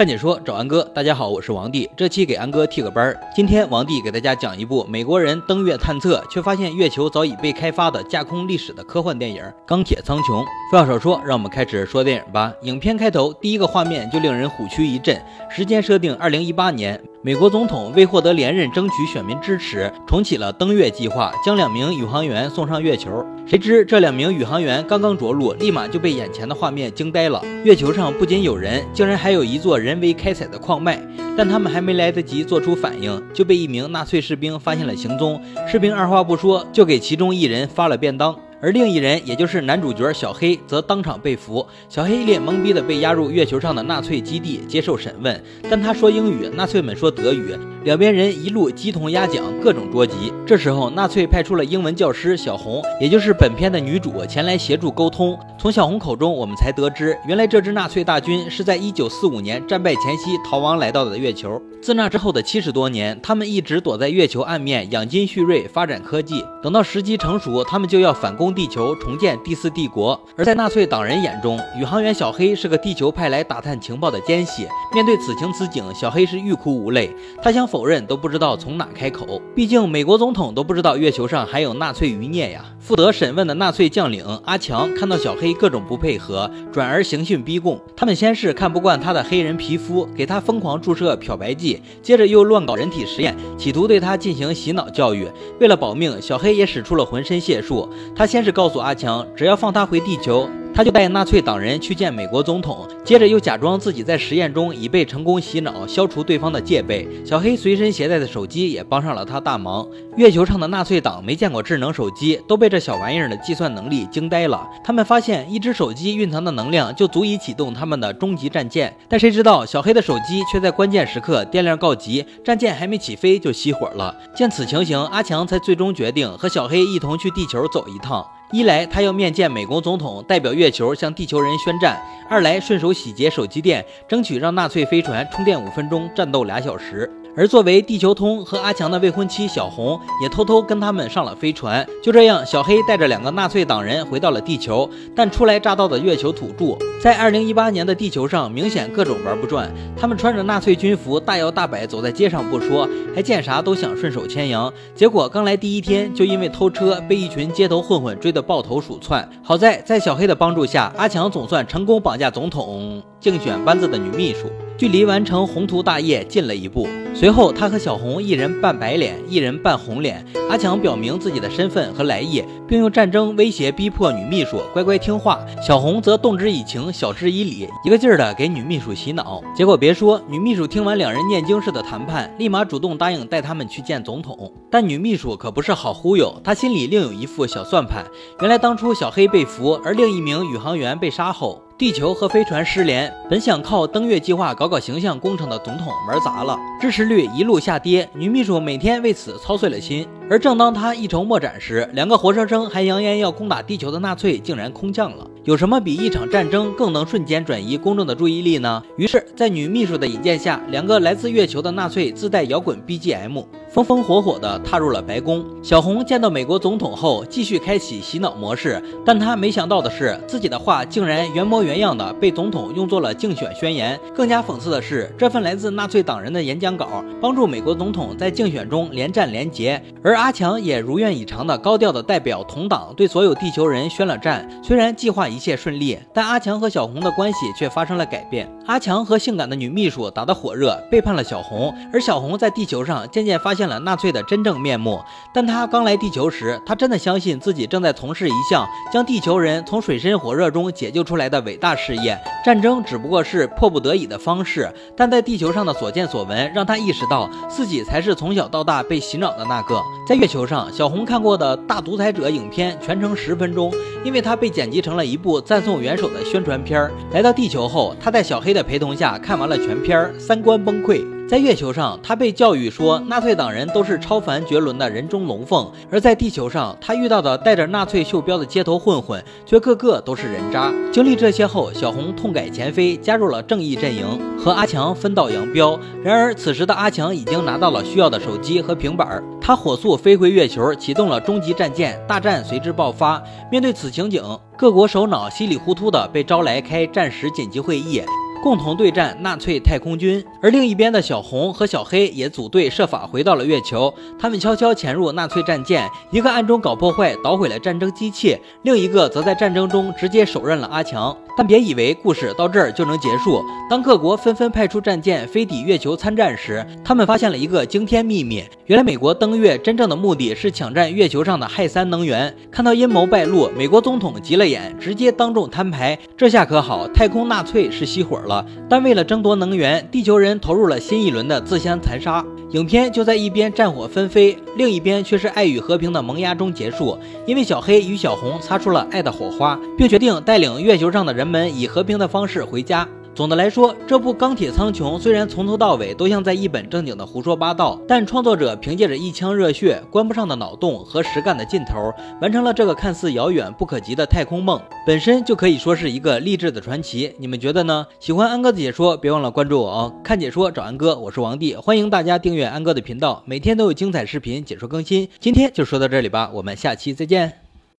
看解说找安哥，大家好，我是王帝。这期给安哥替个班儿。今天王帝给大家讲一部美国人登月探测，却发现月球早已被开发的架空历史的科幻电影《钢铁苍穹》。废话少说，让我们开始说电影吧。影片开头第一个画面就令人虎躯一震，时间设定二零一八年。美国总统为获得连任，争取选民支持，重启了登月计划，将两名宇航员送上月球。谁知这两名宇航员刚刚着陆，立马就被眼前的画面惊呆了。月球上不仅有人，竟然还有一座人为开采的矿脉。但他们还没来得及做出反应，就被一名纳粹士兵发现了行踪。士兵二话不说，就给其中一人发了便当。而另一人，也就是男主角小黑，则当场被俘。小黑一脸懵逼的被押入月球上的纳粹基地接受审问，但他说英语，纳粹们说德语，两边人一路鸡同鸭讲，各种捉急。这时候，纳粹派出了英文教师小红，也就是本片的女主，前来协助沟通。从小红口中，我们才得知，原来这支纳粹大军是在1945年战败前夕逃亡来到的月球。自那之后的七十多年，他们一直躲在月球暗面养精蓄锐，发展科技。等到时机成熟，他们就要反攻。地球重建第四帝国，而在纳粹党人眼中，宇航员小黑是个地球派来打探情报的奸细。面对此情此景，小黑是欲哭无泪。他想否认，都不知道从哪开口。毕竟美国总统都不知道月球上还有纳粹余孽呀。负责审问的纳粹将领阿强看到小黑各种不配合，转而刑讯逼供。他们先是看不惯他的黑人皮肤，给他疯狂注射漂白剂，接着又乱搞人体实验，企图对他进行洗脑教育。为了保命，小黑也使出了浑身解数。他先是告诉阿强，只要放他回地球。他就带纳粹党人去见美国总统，接着又假装自己在实验中已被成功洗脑，消除对方的戒备。小黑随身携带的手机也帮上了他大忙。月球上的纳粹党没见过智能手机，都被这小玩意儿的计算能力惊呆了。他们发现一只手机蕴藏的能量就足以启动他们的终极战舰，但谁知道小黑的手机却在关键时刻电量告急，战舰还没起飞就熄火了。见此情形，阿强才最终决定和小黑一同去地球走一趟。一来他要面见美国总统，代表月球向地球人宣战；二来顺手洗劫手机店，争取让纳粹飞船充电五分钟，战斗俩小时。而作为地球通和阿强的未婚妻小红，也偷偷跟他们上了飞船。就这样，小黑带着两个纳粹党人回到了地球。但初来乍到的月球土著，在2018年的地球上明显各种玩不转。他们穿着纳粹军服，大摇大摆走在街上不说，还见啥都想顺手牵羊。结果刚来第一天，就因为偷车被一群街头混混追得抱头鼠窜。好在在小黑的帮助下，阿强总算成功绑架总统竞选班子的女秘书。距离完成宏图大业近了一步。随后，他和小红一人扮白脸，一人扮红脸。阿强表明自己的身份和来意，并用战争威胁逼迫女秘书乖乖听话。小红则动之以情，晓之以理，一个劲儿的给女秘书洗脑。结果别说，女秘书听完两人念经似的谈判，立马主动答应带他们去见总统。但女秘书可不是好忽悠，她心里另有一副小算盘。原来当初小黑被俘，而另一名宇航员被杀后。地球和飞船失联，本想靠登月计划搞搞形象工程的总统玩砸了，支持率一路下跌。女秘书每天为此操碎了心。而正当她一筹莫展时，两个活生生还扬言要攻打地球的纳粹竟然空降了。有什么比一场战争更能瞬间转移公众的注意力呢？于是，在女秘书的引荐下，两个来自月球的纳粹自带摇滚 BGM，风风火火地踏入了白宫。小红见到美国总统后，继续开启洗脑模式，但她没想到的是，自己的话竟然原模原样的被总统用作了竞选宣言。更加讽刺的是，这份来自纳粹党人的演讲稿，帮助美国总统在竞选中连战连捷，而阿强也如愿以偿的高调的代表同党对所有地球人宣了战。虽然计划一切顺利，但阿强和小红的关系却发生了改变。阿强和性感的女秘书打得火热，背叛了小红。而小红在地球上渐渐发现了纳粹的真正面目。但他刚来地球时，他真的相信自己正在从事一项将地球人从水深火热中解救出来的伟大事业。战争只不过是迫不得已的方式。但在地球上的所见所闻，让他意识到自己才是从小到大被洗脑的那个。在月球上，小红看过的大独裁者影片全程十分钟，因为它被剪辑成了一部赞颂元首的宣传片。来到地球后，他在小黑的陪同下看完了全片，三观崩溃。在月球上，他被教育说纳粹党人都是超凡绝伦的人中龙凤；而在地球上，他遇到的带着纳粹袖标的街头混混，却个个都是人渣。经历这些后，小红痛改前非，加入了正义阵营，和阿强分道扬镳。然而，此时的阿强已经拿到了需要的手机和平板，他火速飞回月球，启动了终极战舰，大战随之爆发。面对此情景，各国首脑稀里糊涂的被招来开战时紧急会议。共同对战纳粹太空军。而另一边的小红和小黑也组队设法回到了月球，他们悄悄潜入纳粹战舰，一个暗中搞破坏，捣毁了战争机器，另一个则在战争中直接手刃了阿强。但别以为故事到这儿就能结束。当各国纷纷派出战舰飞抵月球参战时，他们发现了一个惊天秘密：原来美国登月真正的目的是抢占月球上的氦三能源。看到阴谋败露，美国总统急了眼，直接当众摊牌。这下可好，太空纳粹是熄火了但为了争夺能源，地球人投入了新一轮的自相残杀。影片就在一边战火纷飞，另一边却是爱与和平的萌芽中结束。因为小黑与小红擦出了爱的火花，并决定带领月球上的人们以和平的方式回家。总的来说，这部《钢铁苍穹》虽然从头到尾都像在一本正经的胡说八道，但创作者凭借着一腔热血、关不上的脑洞和实干的劲头，完成了这个看似遥远不可及的太空梦，本身就可以说是一个励志的传奇。你们觉得呢？喜欢安哥的解说，别忘了关注我哦！看解说找安哥，我是王帝，欢迎大家订阅安哥的频道，每天都有精彩视频解说更新。今天就说到这里吧，我们下期再见。